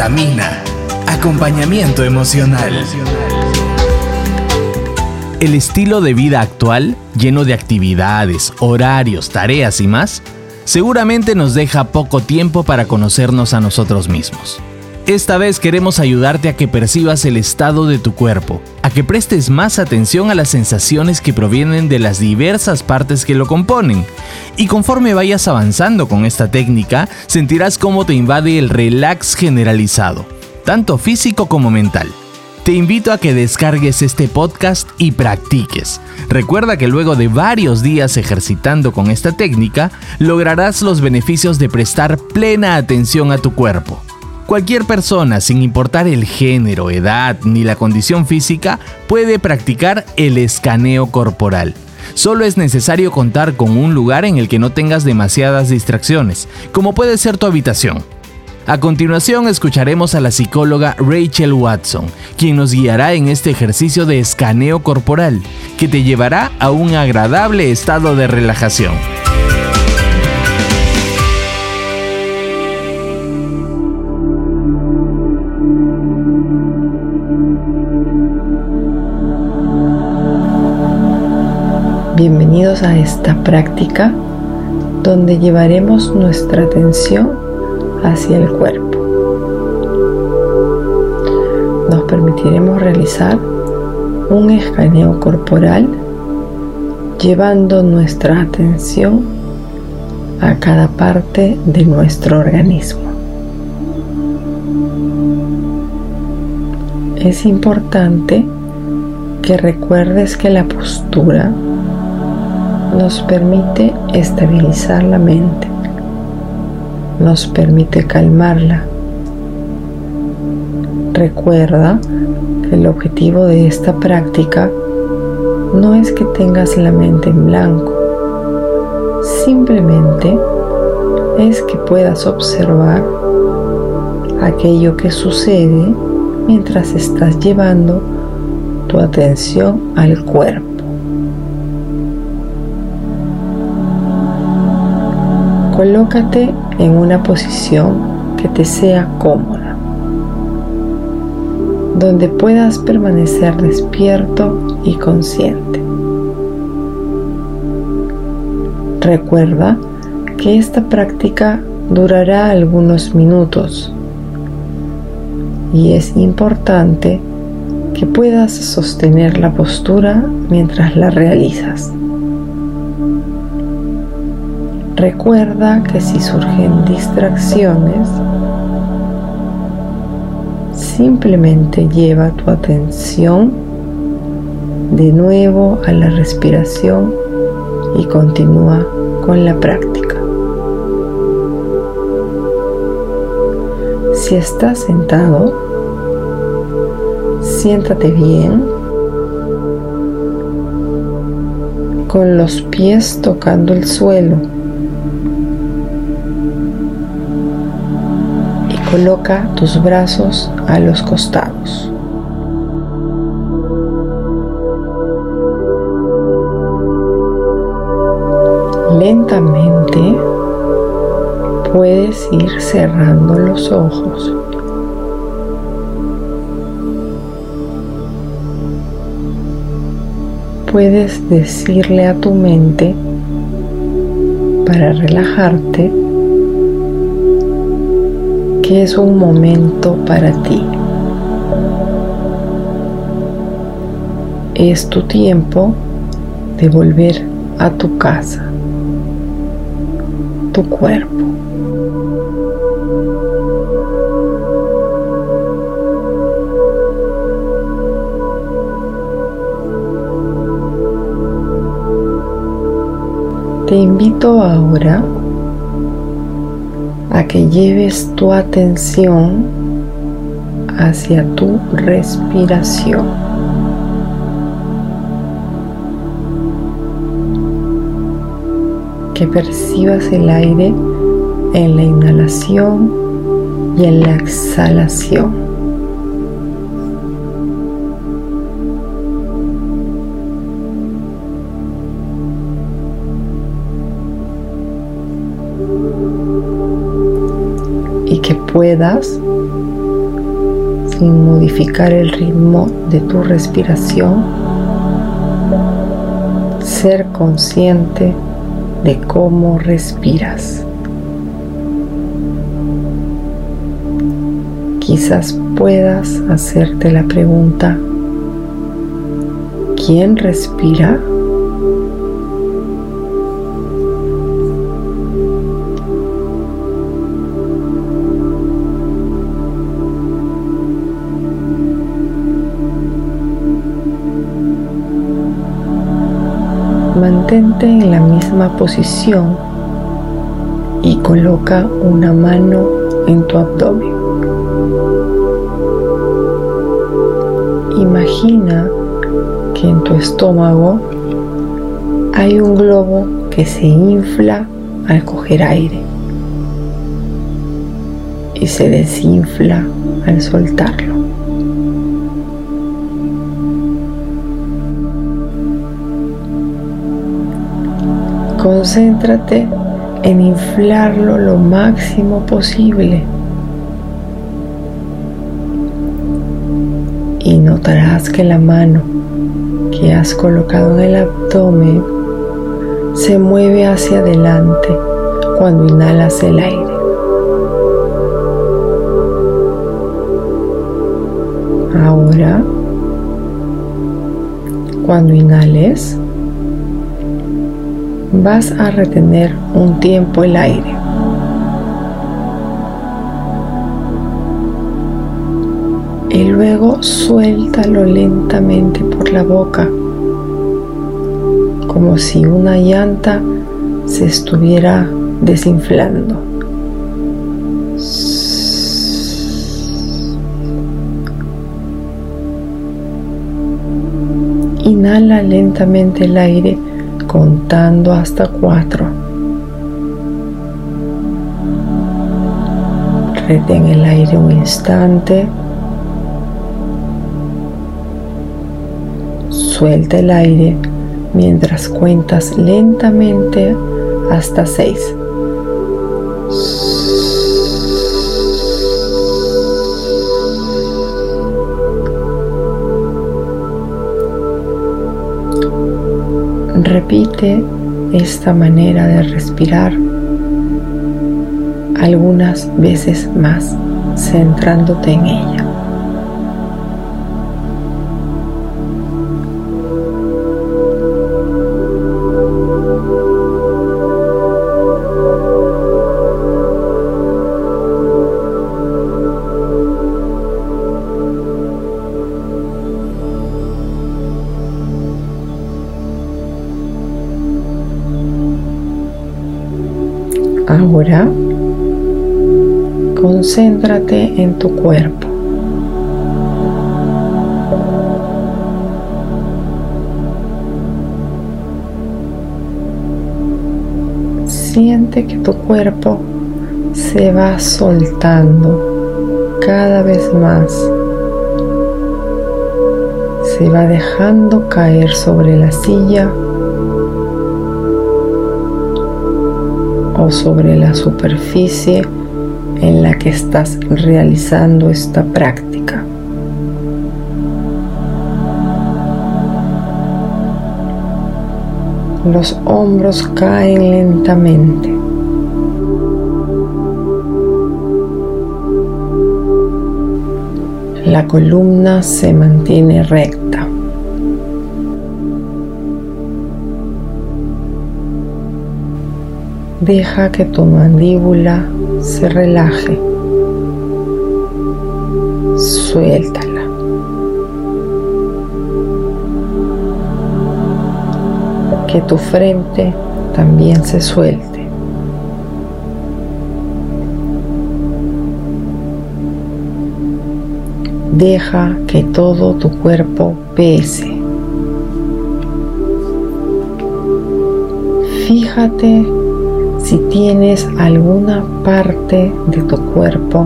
Vitamina. Acompañamiento emocional. El estilo de vida actual, lleno de actividades, horarios, tareas y más, seguramente nos deja poco tiempo para conocernos a nosotros mismos. Esta vez queremos ayudarte a que percibas el estado de tu cuerpo, a que prestes más atención a las sensaciones que provienen de las diversas partes que lo componen. Y conforme vayas avanzando con esta técnica, sentirás cómo te invade el relax generalizado, tanto físico como mental. Te invito a que descargues este podcast y practiques. Recuerda que luego de varios días ejercitando con esta técnica, lograrás los beneficios de prestar plena atención a tu cuerpo. Cualquier persona, sin importar el género, edad ni la condición física, puede practicar el escaneo corporal. Solo es necesario contar con un lugar en el que no tengas demasiadas distracciones, como puede ser tu habitación. A continuación escucharemos a la psicóloga Rachel Watson, quien nos guiará en este ejercicio de escaneo corporal, que te llevará a un agradable estado de relajación. Bienvenidos a esta práctica donde llevaremos nuestra atención hacia el cuerpo. Nos permitiremos realizar un escaneo corporal llevando nuestra atención a cada parte de nuestro organismo. Es importante que recuerdes que la postura nos permite estabilizar la mente, nos permite calmarla. Recuerda que el objetivo de esta práctica no es que tengas la mente en blanco, simplemente es que puedas observar aquello que sucede mientras estás llevando tu atención al cuerpo. Colócate en una posición que te sea cómoda, donde puedas permanecer despierto y consciente. Recuerda que esta práctica durará algunos minutos y es importante que puedas sostener la postura mientras la realizas. Recuerda que si surgen distracciones, simplemente lleva tu atención de nuevo a la respiración y continúa con la práctica. Si estás sentado, siéntate bien con los pies tocando el suelo Coloca tus brazos a los costados. Lentamente puedes ir cerrando los ojos. Puedes decirle a tu mente para relajarte es un momento para ti. Es tu tiempo de volver a tu casa, tu cuerpo. Te invito ahora a que lleves tu atención hacia tu respiración. Que percibas el aire en la inhalación y en la exhalación. Que puedas sin modificar el ritmo de tu respiración, ser consciente de cómo respiras. Quizás puedas hacerte la pregunta, ¿quién respira? Mantente en la misma posición y coloca una mano en tu abdomen. Imagina que en tu estómago hay un globo que se infla al coger aire y se desinfla al soltarlo. Concéntrate en inflarlo lo máximo posible. Y notarás que la mano que has colocado en el abdomen se mueve hacia adelante cuando inhalas el aire. Ahora, cuando inhales, vas a retener un tiempo el aire. Y luego suéltalo lentamente por la boca, como si una llanta se estuviera desinflando. Inhala lentamente el aire contando hasta cuatro. Retén el aire un instante. Suelta el aire mientras cuentas lentamente hasta seis. Repite esta manera de respirar algunas veces más, centrándote en ella. Ahora, concéntrate en tu cuerpo. Siente que tu cuerpo se va soltando cada vez más. Se va dejando caer sobre la silla o sobre la superficie en la que estás realizando esta práctica. Los hombros caen lentamente. La columna se mantiene recta. Deja que tu mandíbula se relaje. Suéltala. Que tu frente también se suelte. Deja que todo tu cuerpo pese. Fíjate si tienes alguna parte de tu cuerpo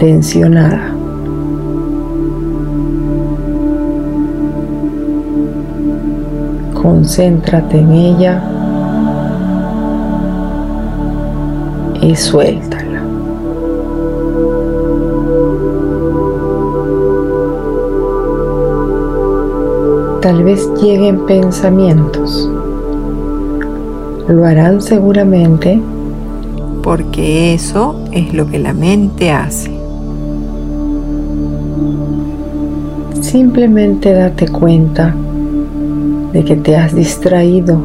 tensionada. Concéntrate en ella y suéltala. Tal vez lleguen pensamientos lo harán seguramente porque eso es lo que la mente hace. Simplemente date cuenta de que te has distraído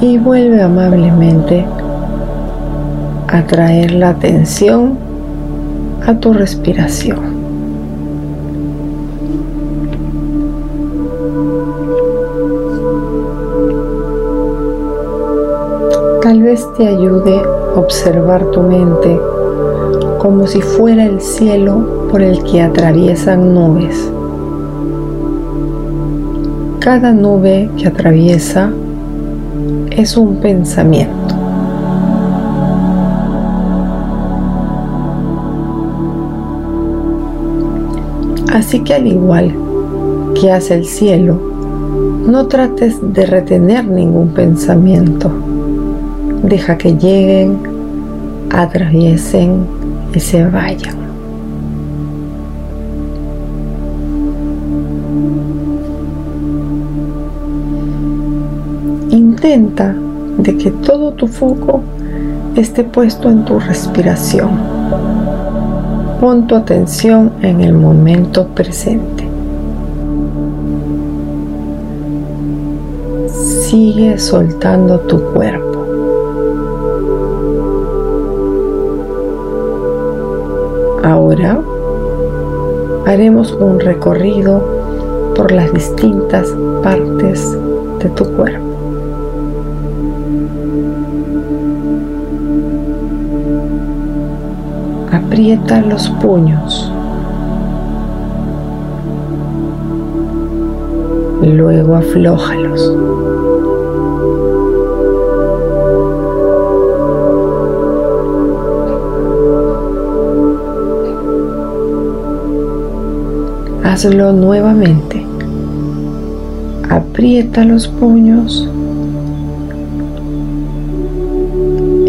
y vuelve amablemente a traer la atención a tu respiración. Te ayude a observar tu mente como si fuera el cielo por el que atraviesan nubes. Cada nube que atraviesa es un pensamiento. Así que al igual que hace el cielo, no trates de retener ningún pensamiento. Deja que lleguen, atraviesen y se vayan. Intenta de que todo tu foco esté puesto en tu respiración. Pon tu atención en el momento presente. Sigue soltando tu cuerpo. Haremos un recorrido por las distintas partes de tu cuerpo. Aprieta los puños. Luego aflójalos. Hazlo nuevamente. Aprieta los puños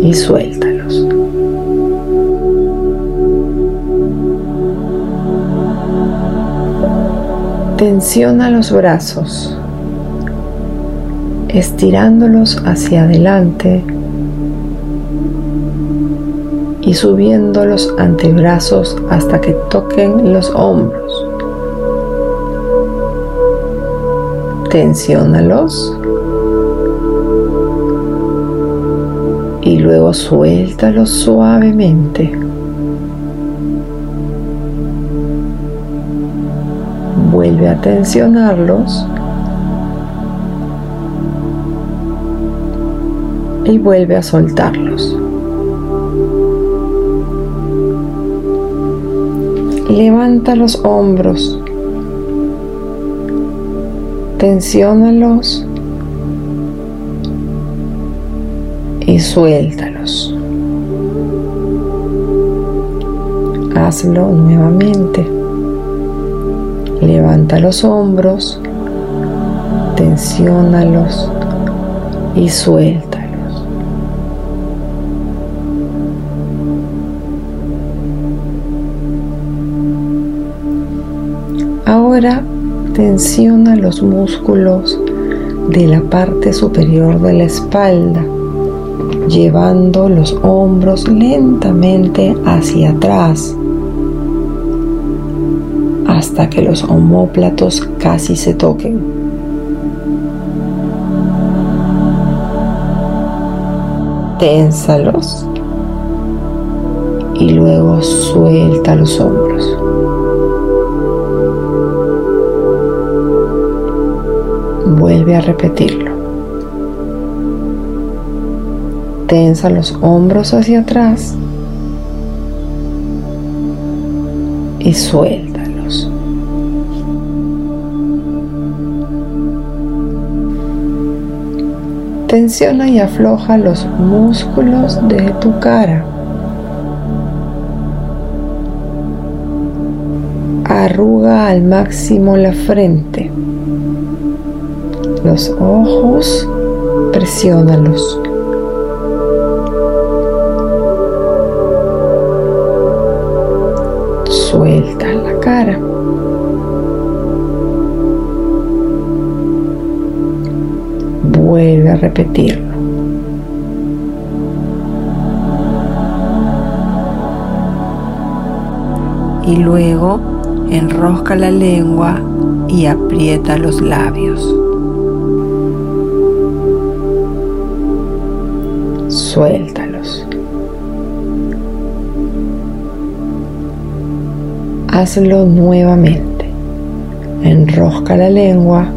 y suéltalos. Tensiona los brazos, estirándolos hacia adelante y subiendo los antebrazos hasta que toquen los hombros. Tensiónalos y luego suéltalos suavemente. Vuelve a tensionarlos y vuelve a soltarlos. Levanta los hombros tensiónalos y suéltalos. Hazlo nuevamente. Levanta los hombros, tensiónalos y suéltalos. Ahora tensiona los músculos de la parte superior de la espalda, llevando los hombros lentamente hacia atrás hasta que los homóplatos casi se toquen. Ténsalos y luego suelta los hombros. Vuelve a repetirlo. Tensa los hombros hacia atrás y suéltalos. Tensiona y afloja los músculos de tu cara. Arruga al máximo la frente los ojos, presiónalos. Suelta la cara. Vuelve a repetirlo. y luego enrosca la lengua y aprieta los labios. Suéltalos. Hazlo nuevamente. Enrosca la lengua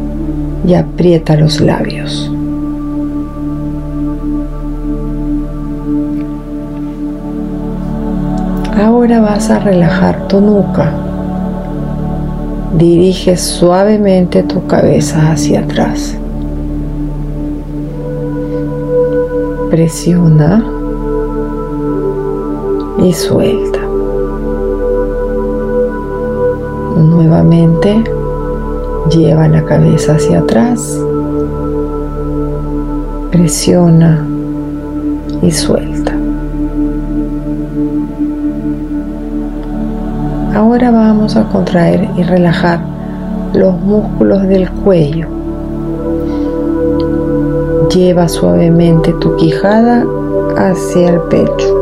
y aprieta los labios. Ahora vas a relajar tu nuca. Dirige suavemente tu cabeza hacia atrás. Presiona y suelta. Nuevamente lleva la cabeza hacia atrás. Presiona y suelta. Ahora vamos a contraer y relajar los músculos del cuello. Lleva suavemente tu quijada hacia el pecho.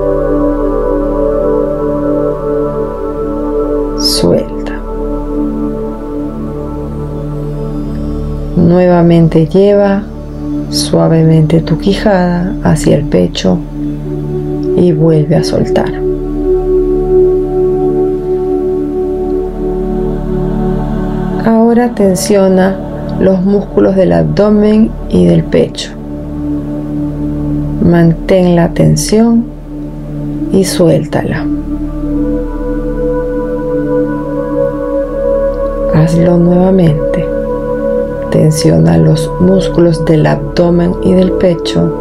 Suelta. Nuevamente lleva suavemente tu quijada hacia el pecho y vuelve a soltar. Ahora tensiona los músculos del abdomen y del pecho. Mantén la tensión y suéltala. Hazlo nuevamente. Tensiona los músculos del abdomen y del pecho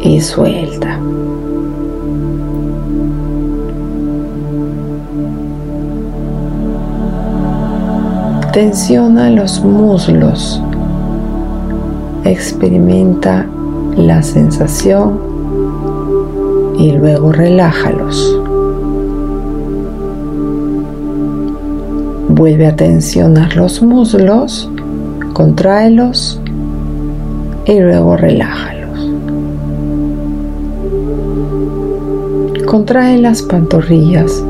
y suelta. Tensiona los muslos. Experimenta la sensación y luego relájalos. Vuelve a tensionar los muslos, contráelos y luego relájalos. Contrae las pantorrillas,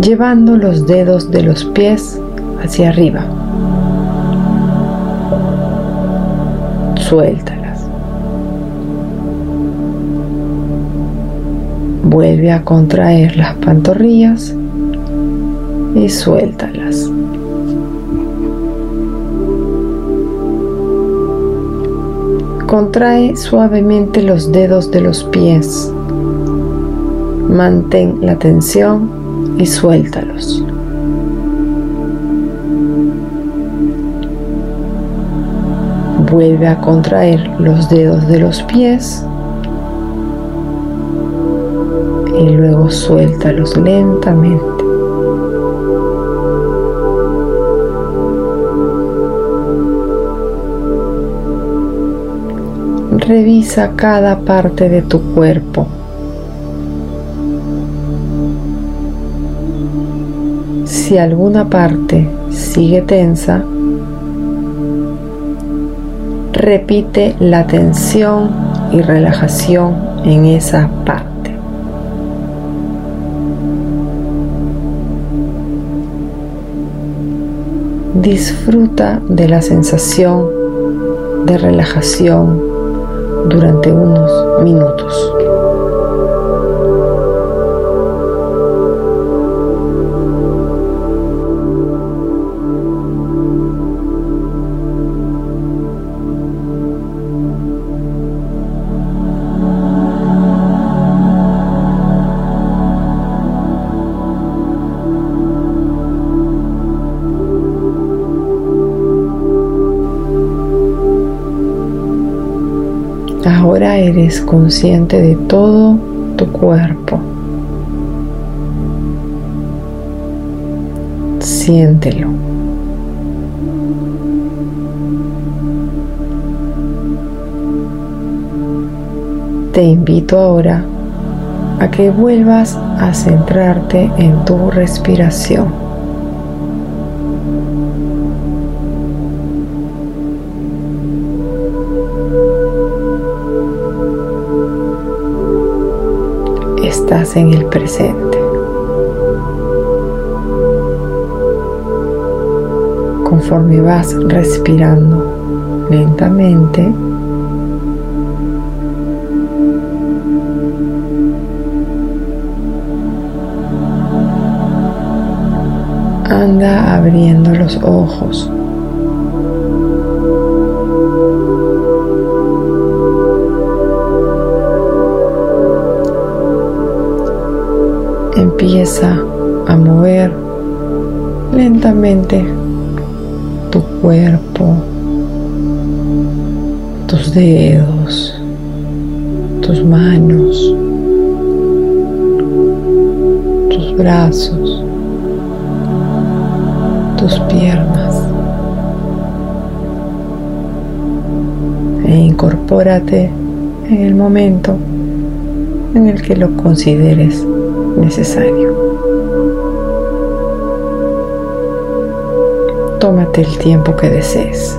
llevando los dedos de los pies hacia arriba. Suéltalas. Vuelve a contraer las pantorrillas y suéltalas. Contrae suavemente los dedos de los pies. Mantén la tensión y suéltalos. Vuelve a contraer los dedos de los pies y luego suéltalos lentamente. Revisa cada parte de tu cuerpo. Si alguna parte sigue tensa, repite la tensión y relajación en esa parte. Disfruta de la sensación de relajación durante unos minutos. Ahora eres consciente de todo tu cuerpo. Siéntelo. Te invito ahora a que vuelvas a centrarte en tu respiración. Estás en el presente. Conforme vas respirando lentamente, anda abriendo los ojos. Empieza a mover lentamente tu cuerpo, tus dedos, tus manos, tus brazos, tus piernas. E incorpórate en el momento en el que lo consideres necesario. Tómate el tiempo que desees.